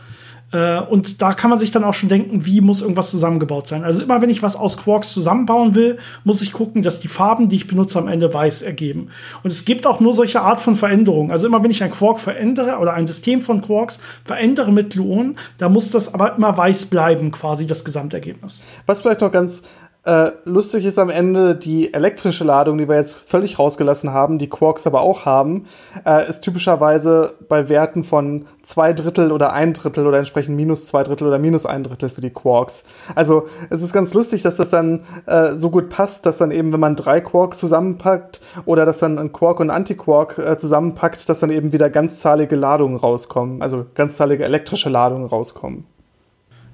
Äh, und da kann man sich dann auch schon denken, wie muss irgendwas zusammengebaut sein. Also immer wenn ich was aus Quarks zusammenbauen will, muss ich gucken, dass die Farben, die ich benutze, am Ende weiß ergeben. Und es gibt auch nur solche Art von Veränderungen. Also immer wenn ich ein Quark verändere oder ein System von Quarks verändere mit Gluonen, da muss das aber immer weiß bleiben, quasi das Gesamtergebnis. Was vielleicht noch ganz äh, lustig ist am Ende, die elektrische Ladung, die wir jetzt völlig rausgelassen haben, die Quarks aber auch haben, äh, ist typischerweise bei Werten von zwei Drittel oder ein Drittel oder entsprechend minus zwei Drittel oder minus ein Drittel für die Quarks. Also es ist ganz lustig, dass das dann äh, so gut passt, dass dann eben, wenn man drei Quarks zusammenpackt oder dass dann ein Quark und ein Antiquark äh, zusammenpackt, dass dann eben wieder ganzzahlige Ladungen rauskommen, also ganzzahlige elektrische Ladungen rauskommen.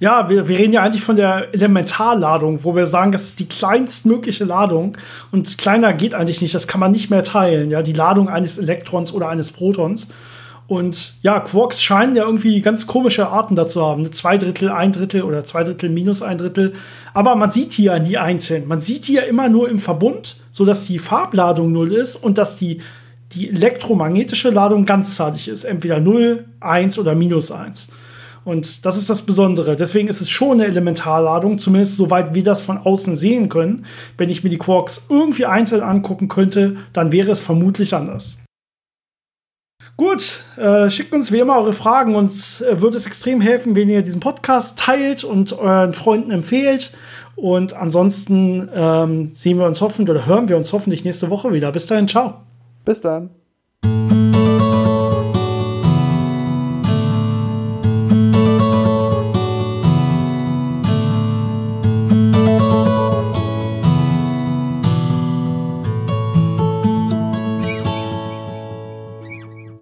Ja, wir, wir reden ja eigentlich von der Elementarladung, wo wir sagen, das ist die kleinstmögliche Ladung und kleiner geht eigentlich nicht, das kann man nicht mehr teilen, ja, die Ladung eines Elektrons oder eines Protons. Und ja, Quarks scheinen ja irgendwie ganz komische Arten dazu haben. Eine zwei Drittel, ein Drittel oder zwei Drittel minus ein Drittel. Aber man sieht die ja nie einzeln. Man sieht die ja immer nur im Verbund, sodass die Farbladung null ist und dass die, die elektromagnetische Ladung ganzzahlig ist. Entweder 0, 1 oder minus 1. Und das ist das Besondere. Deswegen ist es schon eine Elementarladung, zumindest soweit wir das von außen sehen können. Wenn ich mir die Quarks irgendwie einzeln angucken könnte, dann wäre es vermutlich anders. Gut, äh, schickt uns wie immer eure Fragen und äh, würde es extrem helfen, wenn ihr diesen Podcast teilt und euren Freunden empfehlt. Und ansonsten ähm, sehen wir uns hoffentlich oder hören wir uns hoffentlich nächste Woche wieder. Bis dahin, ciao. Bis dann.